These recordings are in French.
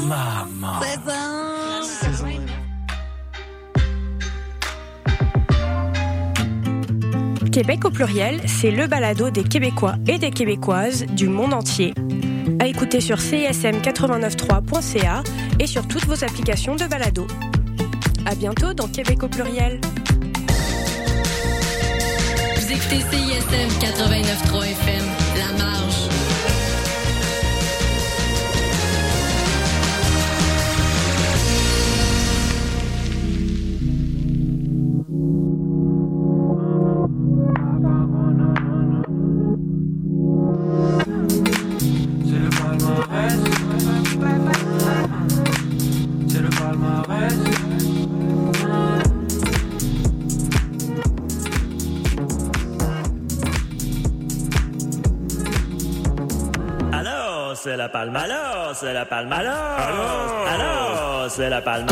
Maman. Québec au pluriel, c'est le balado des Québécois et des Québécoises du monde entier. À écouter sur csm893.ca et sur toutes vos applications de balado. À bientôt dans Québec au pluriel. Vous écoutez CISM 89.3 FM, La Marge. C'est la palme. Alors, alors, c'est la palme.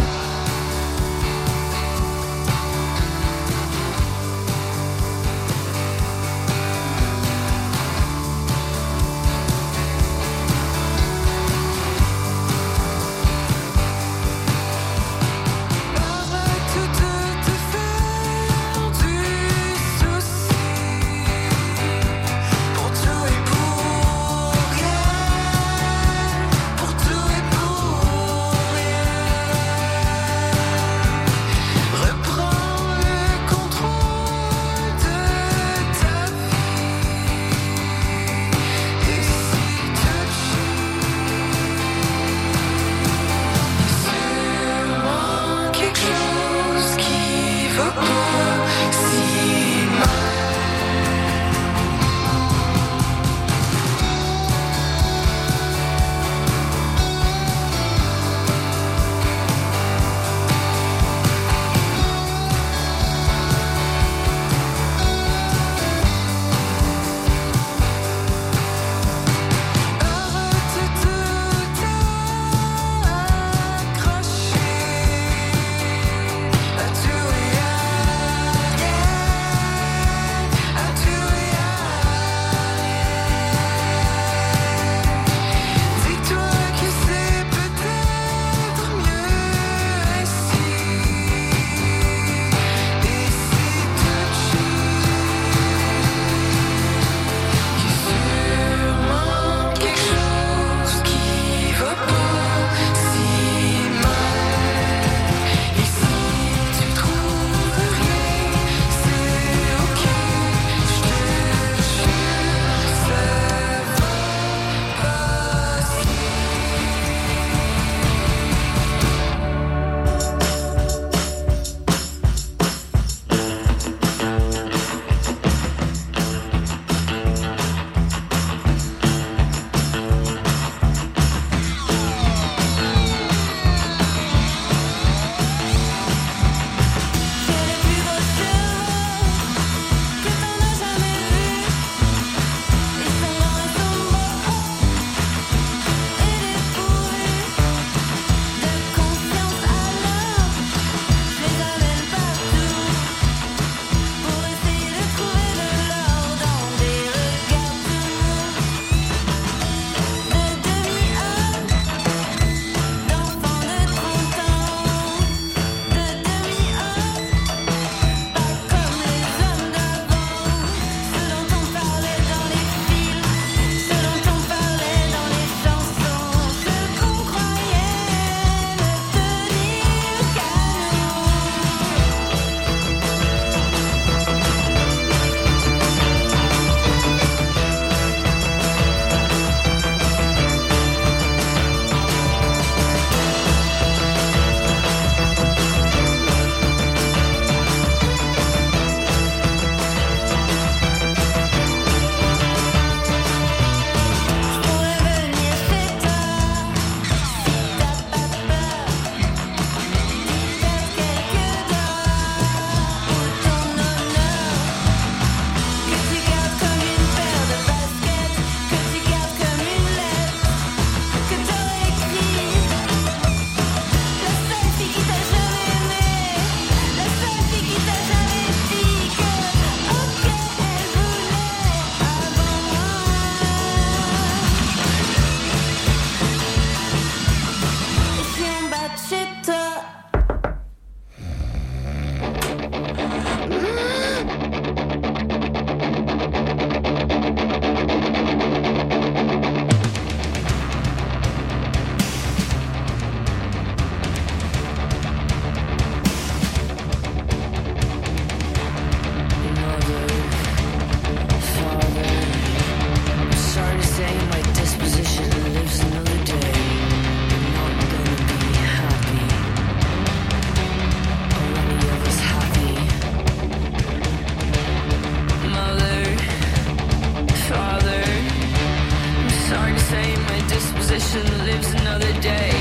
same. My disposition lives another day.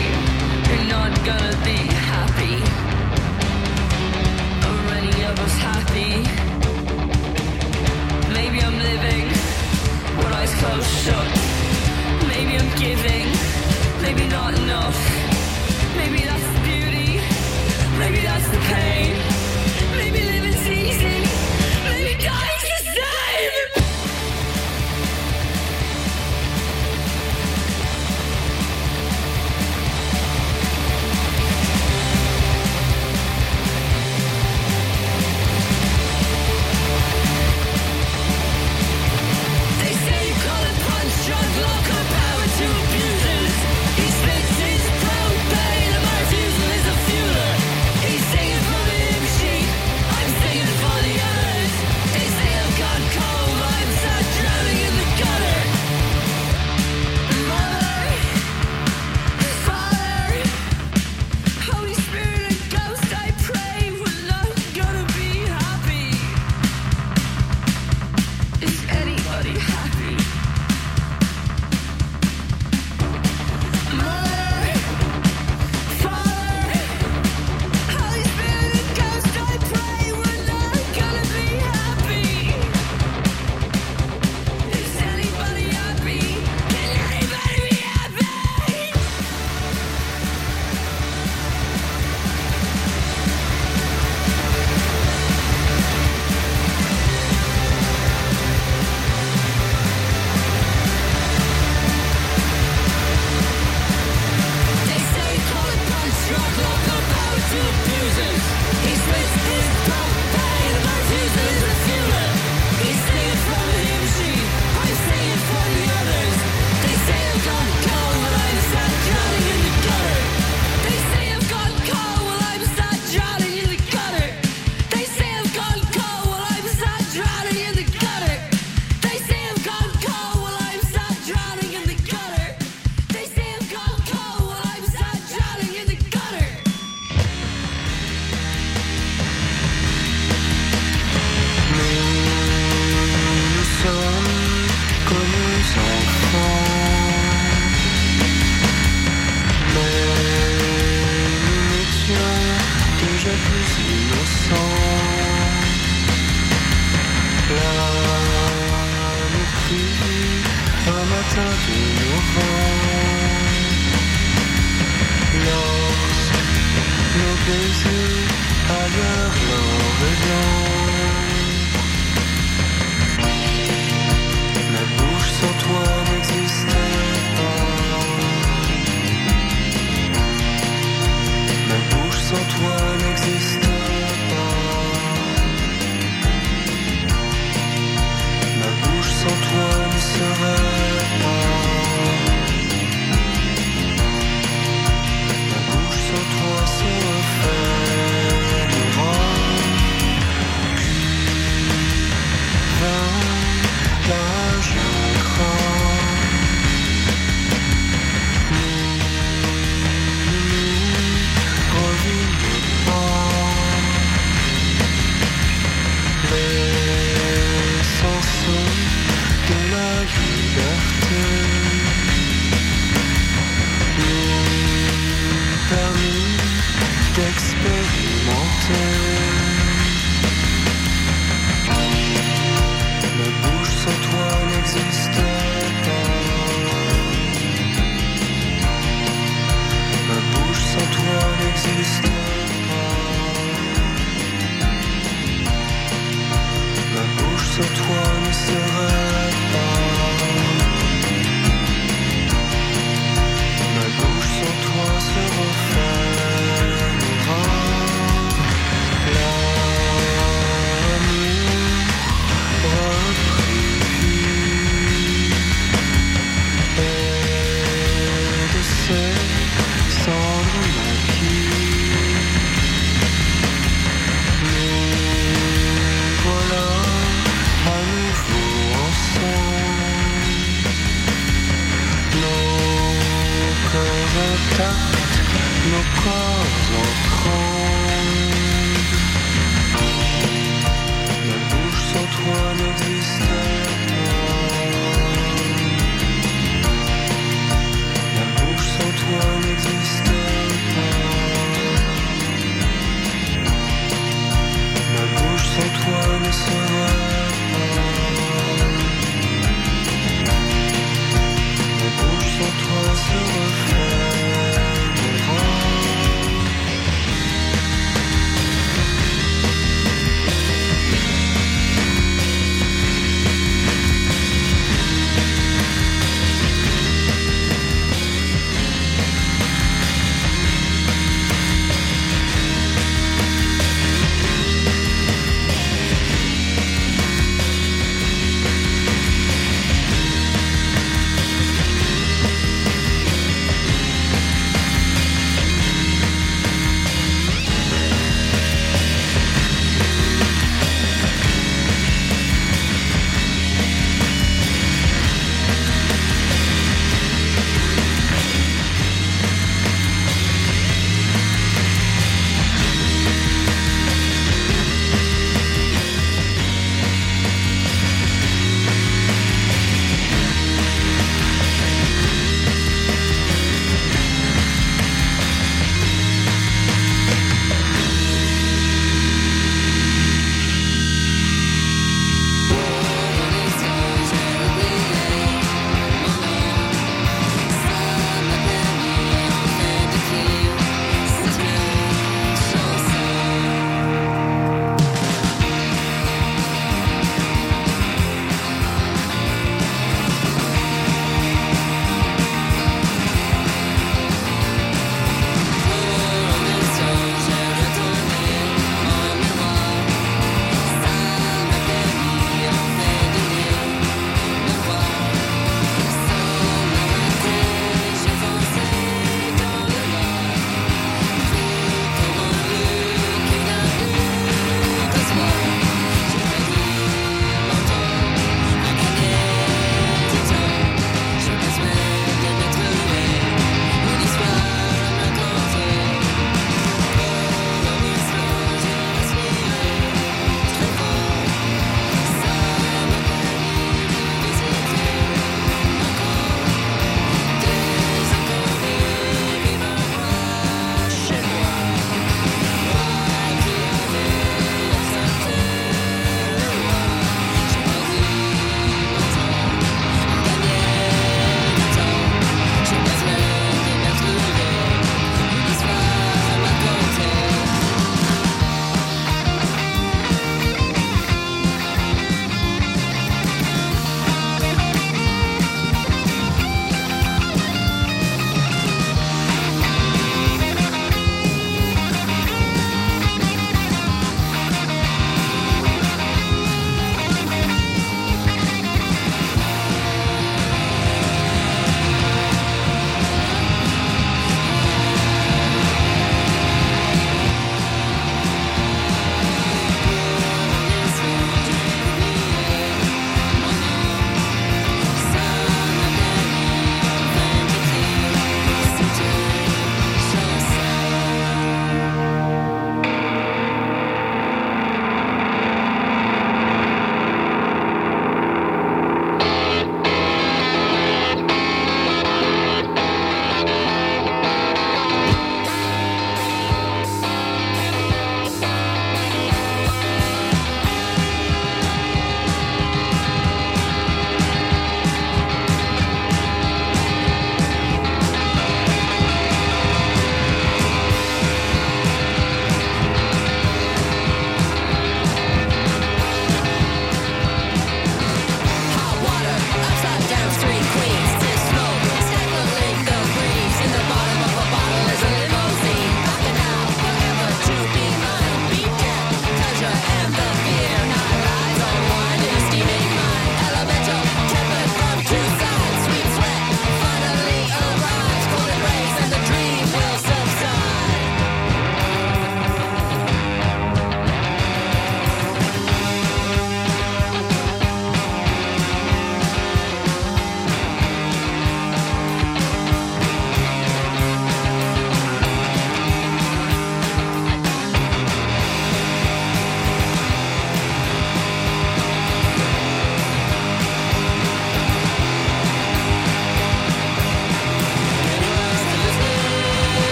You're not gonna be happy. Are any of us happy? Maybe I'm living with eyes closed shut. Maybe I'm giving. Maybe not enough. Maybe that's the beauty. Maybe that's the pain.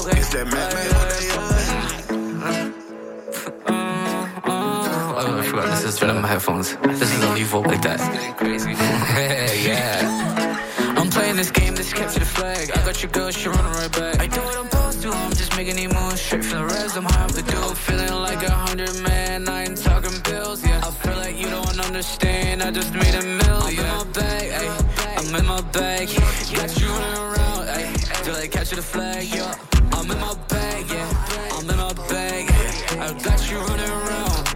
Okay. It's that Mac Man Oh, I forgot this is one of my headphones. This is only vote like that. Crazy. yeah. I'm playing this game, this capture the flag. I got your girl, she running right back. I do what I'm supposed to, I'm just making these moves straight from the res. I'm high off the dope, feeling like a hundred man. I ain't talking bills, yeah. I feel like you don't understand. I just made a million. I'm in my bag, ayy. I'm in my bag. Got you running around, ayy. Till I catch the flag, yeah.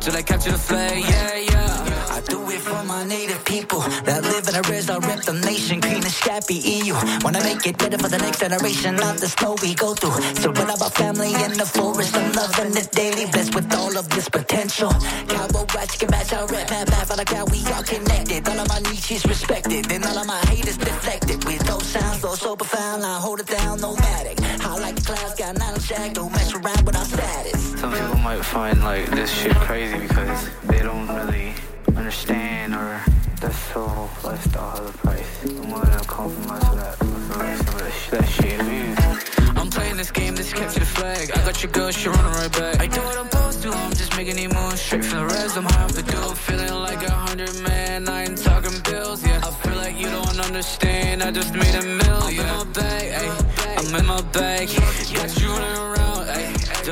Till I capture the flag, yeah, yeah. I do it for my native people that live in a res. I rep the nation, green and scrappy EU. Wanna make it better for the next generation, not the snow we go through. Surrounded by family in the forest, I'm loving it daily, blessed with all of this potential. Cowboy watch can match our rep, mad bad for the crowd, we all connected. All of my niches respected, and all of my haters deflected. With those sounds, though so profound, I hold it down, nomadic. I like the clouds, got nine shag, don't mess around with our status. Some people might find like this shit crazy because they don't really understand or that's so lifestyle of the price. I'm willing to compromise for that. For that, sh- that shit. Views. I'm playing this game, this capture the flag. I got your girl, she running right back. I do what I'm supposed to, I'm just making these moves straight from the res. I'm high off the dope, feeling like a hundred man. I ain't talking bills, yeah. I feel like you don't understand. I just made a million. I'm in my bag, ayy. I'm in my bag. Got you running around,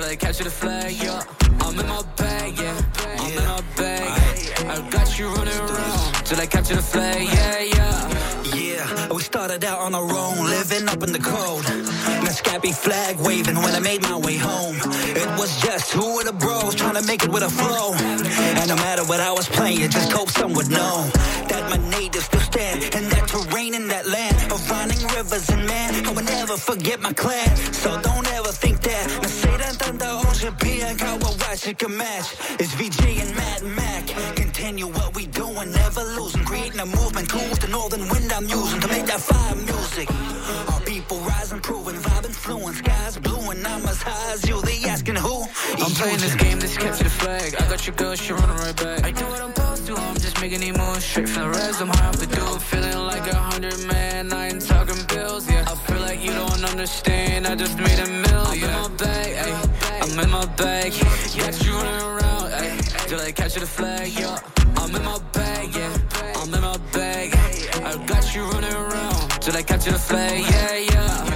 Till I capture the flag, yeah. I'm in my bag, yeah. I'm in my bag. I got you running around till I capture the flag, yeah, yeah. Yeah, we started out on our own, living up in the cold. My scabby flag waving when I made my way home. It was just two of the bros trying to make it with a flow. And no matter what I was playing, just hope some would know that my natives still stand in that terrain in that land of running rivers and man. I will never forget my clan. So don't Kawawashi can match. It's VG and Mad Mac. Continue what we doing, never losing. Creating a movement, cool with the northern wind I'm using to make that fire music. Our people rise and proving, vibe influence, skies blue and I'm as high as you. They asking who? I'm playing this game, this capture the flag. I got your girl, she running right back. I do what I'm supposed to, I'm just making these moves straight from the res. I'm high off the dope, feeling like a hundred man. I ain't talking bills, yeah. I feel like you don't understand. I just made a million. I'm in my bag. I'm in my bag. Got you running around. Till I capture the flag, yeah. I'm in my bag, yeah. I'm in my bag. I got you running around till I capture the flag, yeah, yeah.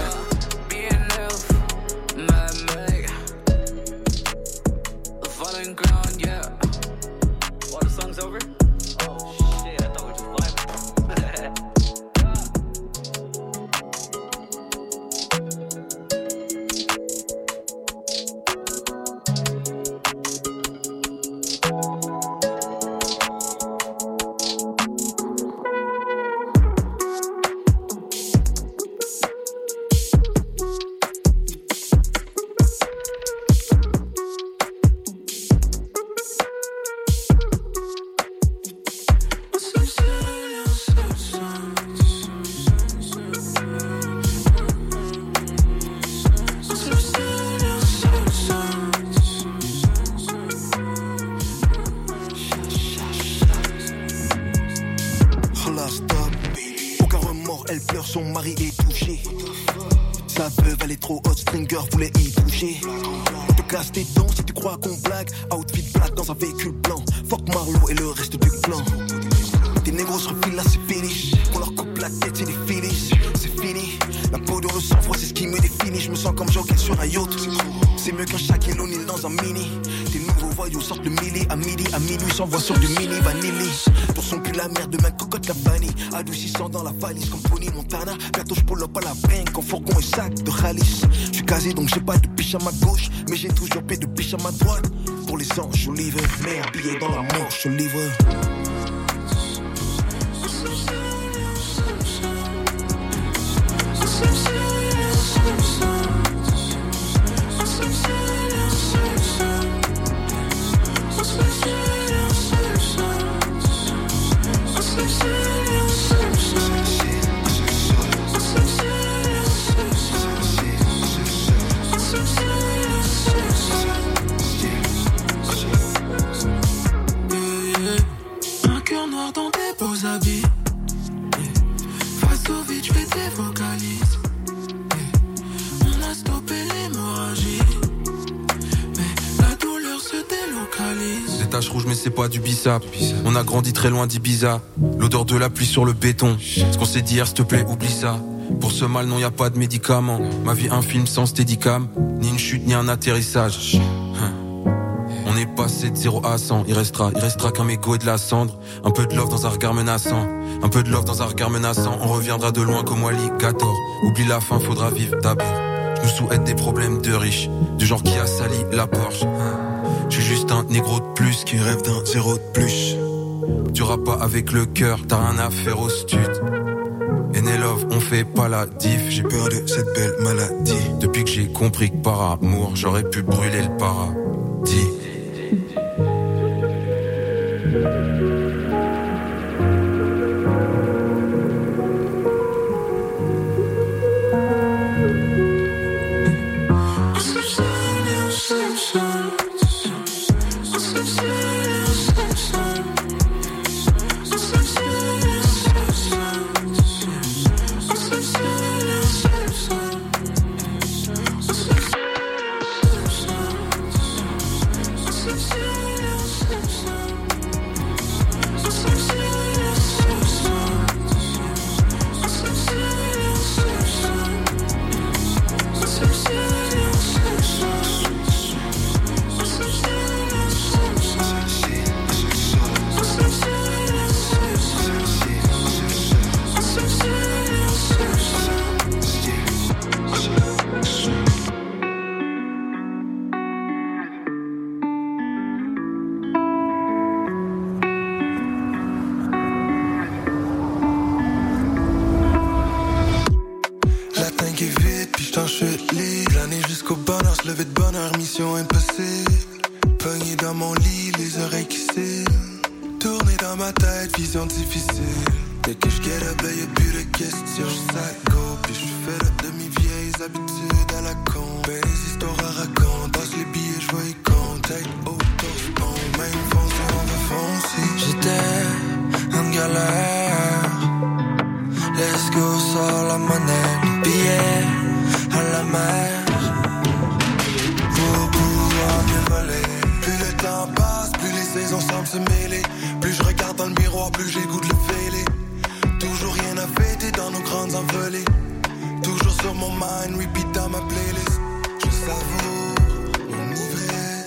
Tes dents si tu crois qu'on blague. Outfit black dans un véhicule blanc. Fuck Marlowe et le reste du clan. Tes négros se refilent là, c'est fini. On leur coupe la tête, c'est des finis. C'est fini. La peau de sang froid, c'est ce qui me définit. Je me sens comme Joker sur un yacht. C'est mieux qu'un Shaquille O'Neal dans un mini. Tes nouveaux voyous sortent de mili à midi. À minuit, s'envoient sur du mini vanilli. Pour son cul, la merde de ma cocotte, la vanille. Adoucissant dans la valise comme Montana. Bientôt, je up à la banque fourgon et sac de Khalis. Je suis casé donc j'ai pas de biche à ma gauche. Mais j'ai toujours paix de biche à ma droite. Pour les anges, Olive. Mais habillé dans la manche, Olive. Some tes beaux habits. Face au vide, je fais tes vocalises. On a stoppé l'hémorragie. Mais la douleur se délocalise. Des taches rouges mais c'est pas du bissap On a grandi très loin d'Ibiza. L'odeur de la pluie sur le béton. Ce qu'on s'est dit hier s'il te plaît oublie ça. Pour ce mal non y a pas de médicaments. Ma vie un film sans steadicam Ni une chute ni un atterrissage On est passé de 0 à 100 Il restera, il restera qu'un mégot et de la cendre Un peu de love dans un regard menaçant Un peu de love dans un regard menaçant On reviendra de loin comme Wally 14 Oublie la fin faudra vivre d'abord Je nous souhaite des problèmes de riches Du genre qui a sali la Porsche. Je suis juste un négro de plus qui rêve d'un zéro de plus. Tu pas avec le cœur, t'as rien à faire au stud. Love, on fait pas la diff. J'ai peur de cette belle maladie. Depuis que j'ai compris que par amour, j'aurais pu brûler le paradis. Les semblent se mêler. Plus je regarde dans le miroir, plus j'écoute le fêlé. Toujours rien à fêter dans nos grandes envolées. Toujours sur mon mind, repeat dans ma playlist. Je savoure mon ivresse.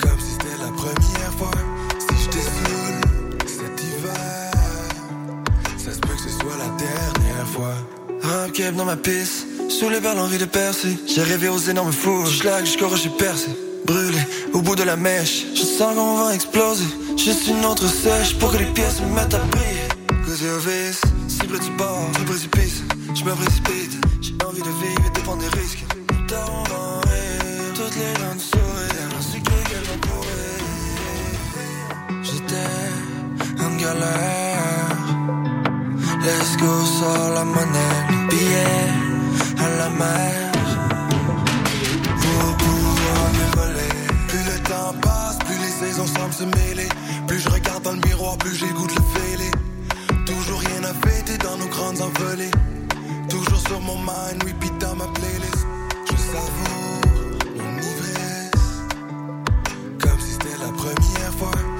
Comme si c'était la première fois. Si j'étais saoul cet hiver. Ça se peut que ce soit la dernière fois. Un keb dans ma piste, saoulé par l'envie de percer. J'ai rêvé aux énormes fours, j'lag jusqu'au rocher percé. De la mèche, je sens qu'on va exploser. Juste une autre sèche pour que les pièces me mettent à briller. Cause au vice, cible du bord, du précipice. Je me précipite, j'ai envie de vivre et de prendre des risques. Toutes les dents de sourire, ainsi que vont courir. J'étais en galère. Let's go, sors la monnaie, le billet à la mer. Saisons semblent se mêler. Plus je regarde dans le miroir, plus j'écoute le fêlé. Toujours rien à fêter dans nos grandes envolées. Toujours sur mon mind, repeat dans ma playlist. Je savoure mon ivresse. Comme si c'était la première fois.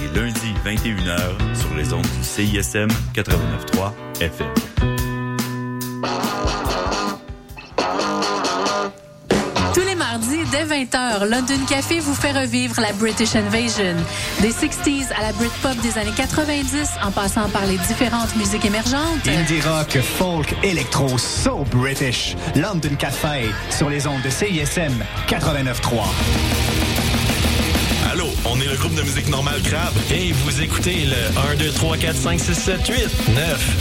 lundis 21h sur les ondes du CISM 89.3 FM. Tous les mardis, dès 20h, London Café vous fait revivre la British Invasion. Des 60s à la Britpop des années 90, en passant par les différentes musiques émergentes. Indie rock, folk, électro, so British. London Café sur les ondes de CISM 89.3. Allô, on est le groupe de musique normale Crabe et vous écoutez le 1, 2, 3, 4, 5, 6, 7, 8,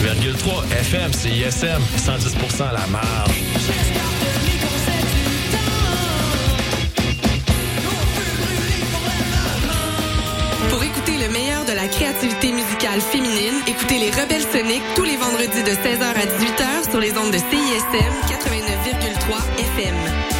9,3 FM, CISM, 110% la marge. Pour écouter le meilleur de la créativité musicale féminine, écoutez les Rebelles Soniques tous les vendredis de 16h à 18h sur les ondes de CISM 89,3 FM.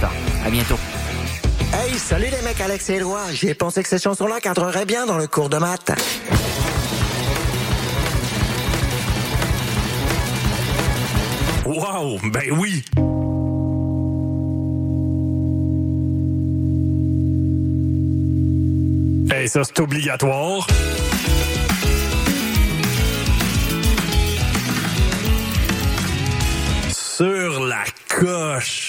Benstar. À bientôt. Hey, salut les mecs, Alex et Éloi. J'ai pensé que ces chansons-là cadreraient bien dans le cours de maths. Wow, ben oui! Hey, ça, c'est obligatoire. Sur la coche.